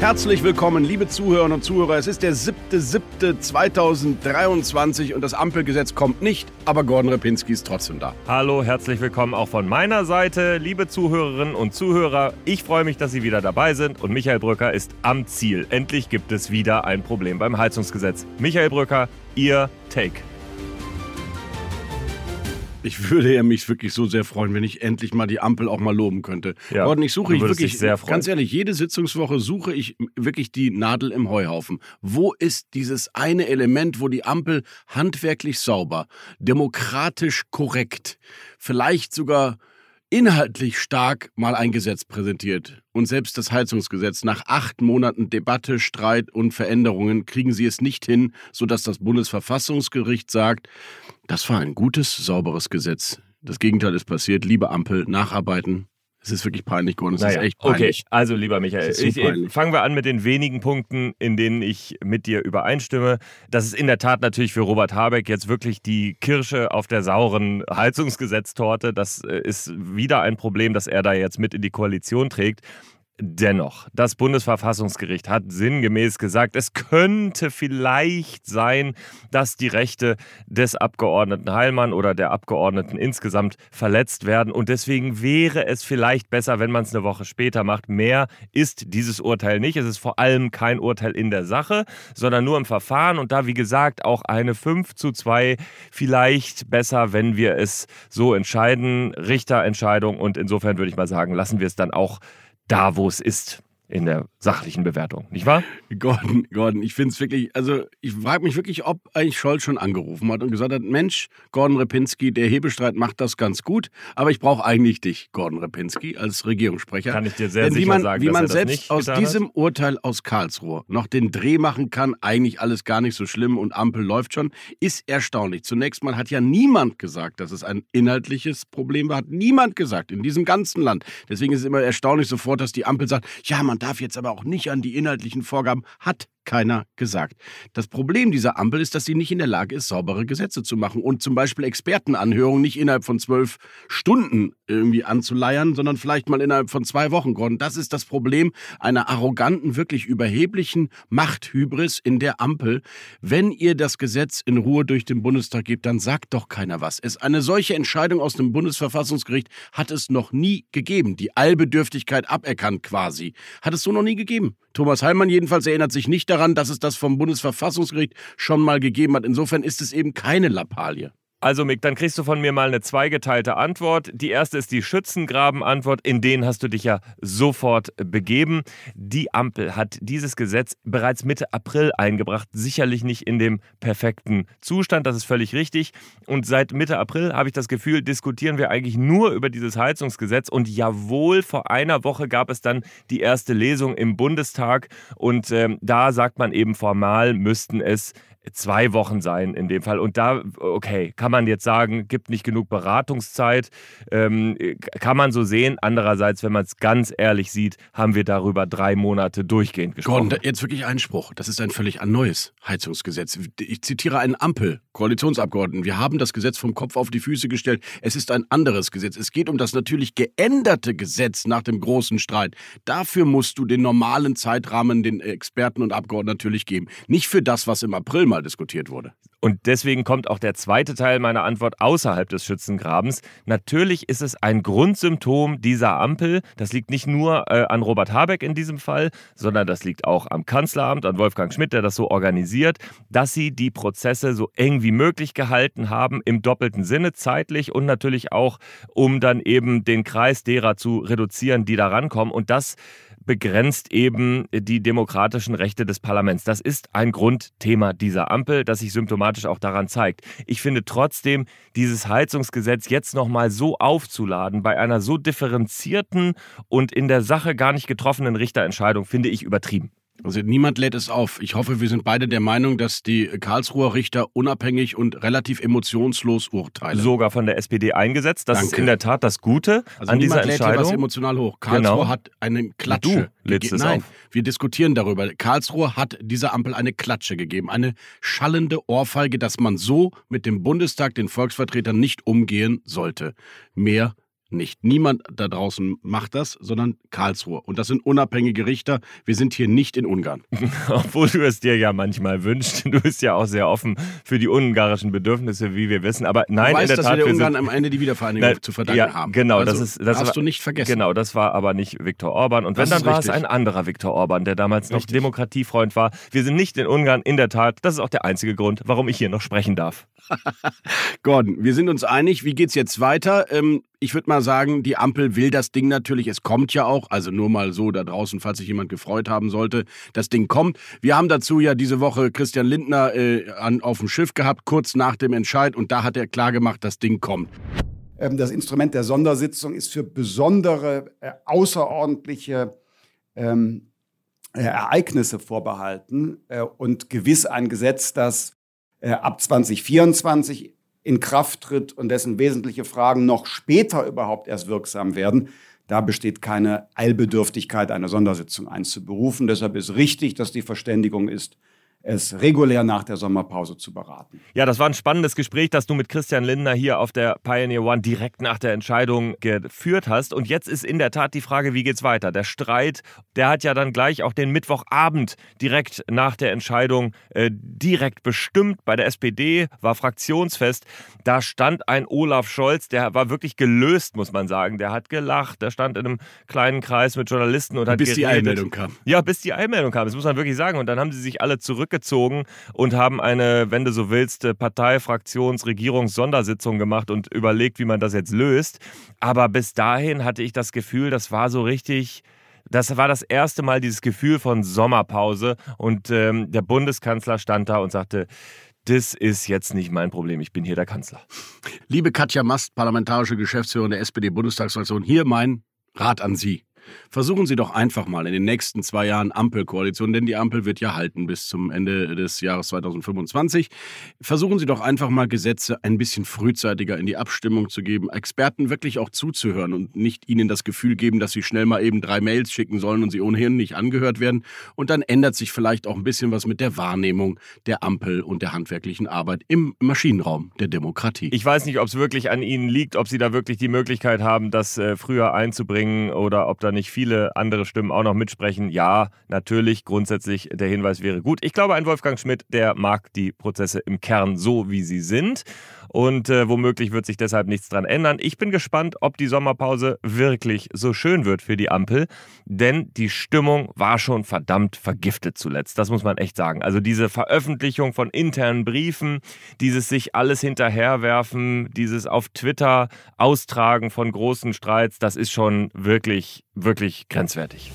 Herzlich willkommen, liebe Zuhörerinnen und Zuhörer. Es ist der 7.7.2023 und das Ampelgesetz kommt nicht, aber Gordon Repinski ist trotzdem da. Hallo, herzlich willkommen auch von meiner Seite, liebe Zuhörerinnen und Zuhörer. Ich freue mich, dass Sie wieder dabei sind und Michael Brücker ist am Ziel. Endlich gibt es wieder ein Problem beim Heizungsgesetz. Michael Brücker, Ihr Take. Ich würde ja mich wirklich so sehr freuen, wenn ich endlich mal die Ampel auch mal loben könnte. Ja, Gordon, ich suche ich wirklich, sehr freuen. ganz ehrlich, jede Sitzungswoche suche ich wirklich die Nadel im Heuhaufen. Wo ist dieses eine Element, wo die Ampel handwerklich sauber, demokratisch korrekt, vielleicht sogar inhaltlich stark mal ein Gesetz präsentiert. Und selbst das Heizungsgesetz nach acht Monaten Debatte, Streit und Veränderungen kriegen sie es nicht hin, sodass das Bundesverfassungsgericht sagt, das war ein gutes, sauberes Gesetz. Das Gegenteil ist passiert. Liebe Ampel, nacharbeiten. Es ist wirklich peinlich geworden. Es naja, ist echt peinlich. Okay, also lieber Michael, so ich, fangen wir an mit den wenigen Punkten, in denen ich mit dir übereinstimme. Das ist in der Tat natürlich für Robert Habeck jetzt wirklich die Kirsche auf der sauren Heizungsgesetztorte. Das äh, ist wieder ein Problem, das er da jetzt mit in die Koalition trägt. Dennoch, das Bundesverfassungsgericht hat sinngemäß gesagt, es könnte vielleicht sein, dass die Rechte des Abgeordneten Heilmann oder der Abgeordneten insgesamt verletzt werden. Und deswegen wäre es vielleicht besser, wenn man es eine Woche später macht. Mehr ist dieses Urteil nicht. Es ist vor allem kein Urteil in der Sache, sondern nur im Verfahren. Und da, wie gesagt, auch eine 5 zu 2 vielleicht besser, wenn wir es so entscheiden. Richterentscheidung. Und insofern würde ich mal sagen, lassen wir es dann auch da, wo es ist in der sachlichen Bewertung, nicht wahr? Gordon, Gordon, ich finde es wirklich, also ich frage mich wirklich, ob eigentlich Scholz schon angerufen hat und gesagt hat, Mensch, Gordon Repinski, der Hebestreit macht das ganz gut, aber ich brauche eigentlich dich, Gordon Repinski, als Regierungssprecher. Kann ich dir sehr Denn sicher man, sagen, wie man selbst aus diesem hat? Urteil aus Karlsruhe noch den Dreh machen kann, eigentlich alles gar nicht so schlimm und Ampel läuft schon, ist erstaunlich. Zunächst mal hat ja niemand gesagt, dass es ein inhaltliches Problem war, hat niemand gesagt in diesem ganzen Land. Deswegen ist es immer erstaunlich sofort, dass die Ampel sagt, ja, man darf jetzt aber auch nicht an die inhaltlichen Vorgaben, hat keiner gesagt. Das Problem dieser Ampel ist, dass sie nicht in der Lage ist, saubere Gesetze zu machen und zum Beispiel Expertenanhörungen nicht innerhalb von zwölf Stunden irgendwie anzuleiern, sondern vielleicht mal innerhalb von zwei Wochen. Gordon, das ist das Problem einer arroganten, wirklich überheblichen Machthybris in der Ampel. Wenn ihr das Gesetz in Ruhe durch den Bundestag gebt, dann sagt doch keiner was. Es eine solche Entscheidung aus dem Bundesverfassungsgericht hat es noch nie gegeben. Die Allbedürftigkeit aberkannt quasi. Hat es so noch nie gegeben. Thomas Heilmann jedenfalls erinnert sich nicht daran, dass es das vom Bundesverfassungsgericht schon mal gegeben hat. Insofern ist es eben keine Lappalie. Also Mick, dann kriegst du von mir mal eine zweigeteilte Antwort. Die erste ist die Schützengraben-Antwort, in denen hast du dich ja sofort begeben. Die Ampel hat dieses Gesetz bereits Mitte April eingebracht, sicherlich nicht in dem perfekten Zustand, das ist völlig richtig. Und seit Mitte April habe ich das Gefühl, diskutieren wir eigentlich nur über dieses Heizungsgesetz. Und jawohl, vor einer Woche gab es dann die erste Lesung im Bundestag und ähm, da sagt man eben formal, müssten es zwei Wochen sein in dem Fall. Und da, okay, kann man jetzt sagen, gibt nicht genug Beratungszeit, ähm, kann man so sehen. Andererseits, wenn man es ganz ehrlich sieht, haben wir darüber drei Monate durchgehend gesprochen. Gordon, jetzt wirklich Einspruch. Das ist ein völlig neues Heizungsgesetz. Ich zitiere einen Ampel, Koalitionsabgeordneten. Wir haben das Gesetz vom Kopf auf die Füße gestellt. Es ist ein anderes Gesetz. Es geht um das natürlich geänderte Gesetz nach dem großen Streit. Dafür musst du den normalen Zeitrahmen den Experten und Abgeordneten natürlich geben. Nicht für das, was im April mal diskutiert wurde. Und deswegen kommt auch der zweite Teil meiner Antwort außerhalb des Schützengrabens. Natürlich ist es ein Grundsymptom dieser Ampel. Das liegt nicht nur äh, an Robert Habeck in diesem Fall, sondern das liegt auch am Kanzleramt, an Wolfgang Schmidt, der das so organisiert, dass sie die Prozesse so eng wie möglich gehalten haben, im doppelten Sinne, zeitlich und natürlich auch, um dann eben den Kreis derer zu reduzieren, die da rankommen. Und das begrenzt eben die demokratischen Rechte des Parlaments. Das ist ein Grundthema dieser Ampel, das sich symptomatisch auch daran zeigt. Ich finde trotzdem, dieses Heizungsgesetz jetzt nochmal so aufzuladen bei einer so differenzierten und in der Sache gar nicht getroffenen Richterentscheidung, finde ich übertrieben. Also niemand lädt es auf. Ich hoffe, wir sind beide der Meinung, dass die Karlsruher Richter unabhängig und relativ emotionslos urteilen. Sogar von der SPD eingesetzt. Das Danke. ist in der Tat das Gute also an dieser lädt hier Entscheidung. was emotional hoch. Karlsruhe Genau. hat eine Klatsche. Du lädst es Nein, auf. wir diskutieren darüber. Karlsruhe hat dieser Ampel eine Klatsche gegeben. Eine schallende Ohrfeige, dass man so mit dem Bundestag, den Volksvertretern, nicht umgehen sollte. Mehr nicht. Niemand da draußen macht das, sondern Karlsruhe. Und das sind unabhängige Richter. Wir sind hier nicht in Ungarn. Obwohl du es dir ja manchmal wünschst. Du bist ja auch sehr offen für die ungarischen Bedürfnisse, wie wir wissen. Aber nein, du weißt, in der dass Tat, wir Ungarn sind, am Ende die Wiedervereinigung Nein, zu verdanken ja, haben. Genau, also, das ist das darfst war, du nicht vergessen. Genau, das war aber nicht Viktor Orban. Und Das wenn, dann war es richtig. ein anderer Viktor Orban, der damals noch Richtig. Demokratiefreund war. Wir sind nicht in Ungarn, in der Tat. Das ist auch der einzige Grund, warum ich hier noch sprechen darf. Gordon, wir sind uns einig. Wie geht's jetzt weiter? Ähm, ich würde mal sagen, die Ampel will das Ding natürlich. Es kommt ja auch. Also nur mal so da draußen, falls sich jemand gefreut haben sollte. Das Ding kommt. Wir haben dazu ja diese Woche Christian Lindner äh, an, auf dem Schiff gehabt, kurz nach dem Entscheid. Und da hat er klargemacht, das Ding kommt. Ähm, Das Instrument der Sondersitzung ist für besondere, äh, außerordentliche ähm, äh, Ereignisse vorbehalten äh, und gewiss ein Gesetz, das äh, ab 2024 in Kraft tritt und dessen wesentliche Fragen noch später überhaupt erst wirksam werden. Da besteht keine Eilbedürftigkeit, eine Sondersitzung einzuberufen. Deshalb ist richtig, dass die Verständigung ist, es regulär nach der Sommerpause zu beraten. Ja, das war ein spannendes Gespräch, das du mit Christian Lindner hier auf der Pioneer One direkt nach der Entscheidung geführt hast. Und jetzt ist in der Tat die Frage, wie geht's weiter? Der Streit, der hat ja dann gleich auch den Mittwochabend direkt nach der Entscheidung äh, direkt bestimmt. Bei der SPD war Fraktionsfest. Da stand ein Olaf Scholz, der war wirklich gelöst, muss man sagen. Der hat gelacht, der stand in einem kleinen Kreis mit Journalisten und hat Bis die geredet. Eilmeldung kam. Ja, bis die Eilmeldung kam, das muss man wirklich sagen. Und dann haben sie sich alle zurückgezogen und haben eine, wenn du so willst, Partei-, Fraktions-, Regierungs-Sondersitzung gemacht und überlegt, wie man das jetzt löst. Aber bis dahin hatte ich das Gefühl, das war so richtig. Das war das erste Mal dieses Gefühl von Sommerpause und ähm, der Bundeskanzler stand da und sagte, das ist jetzt nicht mein Problem, ich bin hier der Kanzler. Liebe Katja Mast, parlamentarische Geschäftsführerin der SPD-Bundestagsfraktion, hier mein Rat an Sie. Versuchen Sie doch einfach mal in den nächsten zwei Jahren Ampelkoalition, denn die Ampel wird ja halten bis zum Ende des Jahres 2025. Versuchen Sie doch einfach mal Gesetze ein bisschen frühzeitiger in die Abstimmung zu geben, Experten wirklich auch zuzuhören und nicht ihnen das Gefühl geben, dass sie schnell mal eben drei Mails schicken sollen und sie ohnehin nicht angehört werden. Und dann ändert sich vielleicht auch ein bisschen was mit der Wahrnehmung der Ampel und der handwerklichen Arbeit im Maschinenraum der Demokratie. Ich weiß nicht, ob es wirklich an Ihnen liegt, ob Sie da wirklich die Möglichkeit haben, das äh, früher einzubringen oder ob da nicht viele andere Stimmen auch noch mitsprechen. Ja, natürlich, grundsätzlich der Hinweis wäre gut. Ich glaube, ein Wolfgang Schmidt, der mag die Prozesse im Kern so, wie sie sind. Und äh, womöglich wird sich deshalb nichts dran ändern. Ich bin gespannt, ob die Sommerpause wirklich so schön wird für die Ampel. Denn die Stimmung war schon verdammt vergiftet zuletzt. Das muss man echt sagen. Also diese Veröffentlichung von internen Briefen, dieses sich alles hinterherwerfen, dieses auf Twitter austragen von großen Streits, das ist schon wirklich, wirklich grenzwertig.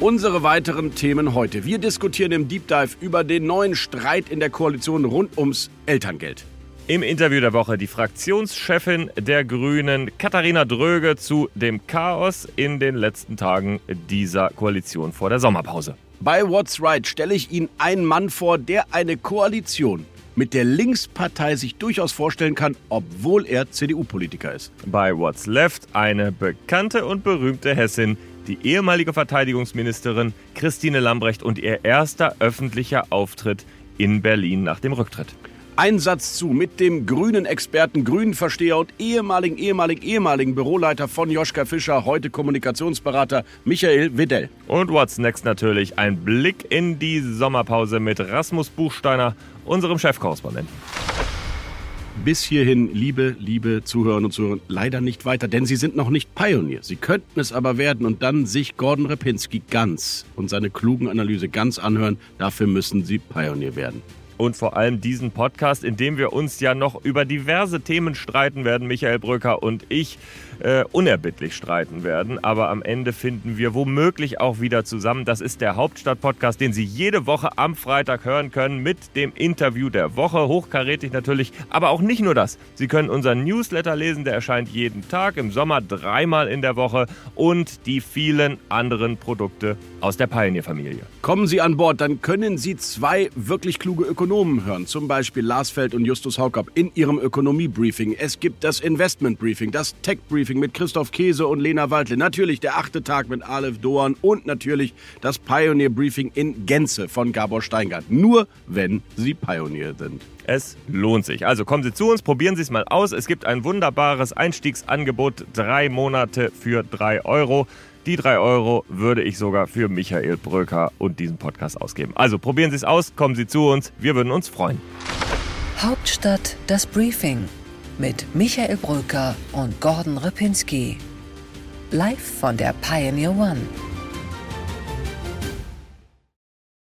Unsere weiteren Themen heute. Wir diskutieren im Deep Dive über den neuen Streit in der Koalition rund ums Elterngeld. Im Interview der Woche die Fraktionschefin der Grünen, Katharina Dröge, zu dem Chaos in den letzten Tagen dieser Koalition vor der Sommerpause. Bei What's Right stelle ich Ihnen einen Mann vor, der eine Koalition mit der Linkspartei sich durchaus vorstellen kann, obwohl er CDU-Politiker ist. Bei What's Left eine bekannte und berühmte Hessin, die ehemalige Verteidigungsministerin Christine Lambrecht und ihr erster öffentlicher Auftritt in Berlin nach dem Rücktritt. Ein Satz zu mit dem grünen Experten, Grünenversteher und ehemaligen, ehemaligen, ehemaligen Büroleiter von Joschka Fischer, heute Kommunikationsberater Michael Wedell. Und What's Next natürlich ein Blick in die Sommerpause mit Rasmus Buchsteiner, unserem Chefkorrespondenten. Bis hierhin, liebe, liebe Zuhörerinnen und Zuhörer, leider nicht weiter, denn Sie sind noch nicht Pionier. Sie könnten es aber werden und dann sich Gordon Repinski ganz und seine klugen Analyse ganz anhören. Dafür müssen Sie Pionier werden. Und vor allem diesen Podcast, in dem wir uns ja noch über diverse Themen streiten werden, Michael Brücker und ich äh, unerbittlich streiten werden. Aber am Ende finden wir womöglich auch wieder zusammen. Das ist der Hauptstadt-Podcast, den Sie jede Woche am Freitag hören können mit dem Interview der Woche. Hochkarätig natürlich, aber auch nicht nur das. Sie können unseren Newsletter lesen, der erscheint jeden Tag, im Sommer dreimal in der Woche und die vielen anderen Produkte aus der Pioneer-Familie. Kommen Sie an Bord, dann können Sie zwei wirklich kluge Ökonomen hören, zum Beispiel Lars Feld und Justus Haukapp in ihrem Ökonomie-Briefing. Es gibt das Investment-Briefing, das Tech-Briefing mit Christoph Käse und Lena Waldle, natürlich der achte Tag mit Aleph Doan und natürlich das Pioneer-Briefing in Gänze von Gabor Steingart. Nur wenn Sie Pioneer sind. Es lohnt sich. Also kommen Sie zu uns, probieren Sie es mal aus. Es gibt ein wunderbares Einstiegsangebot, drei Monate für drei Euro. Die drei Euro würde ich sogar für Michael Bröker und diesen Podcast ausgeben. Also probieren Sie es aus, kommen Sie zu uns, wir würden uns freuen. Hauptstadt das Briefing mit Michael Bröker und Gordon Ripinski. Live von der Pioneer One.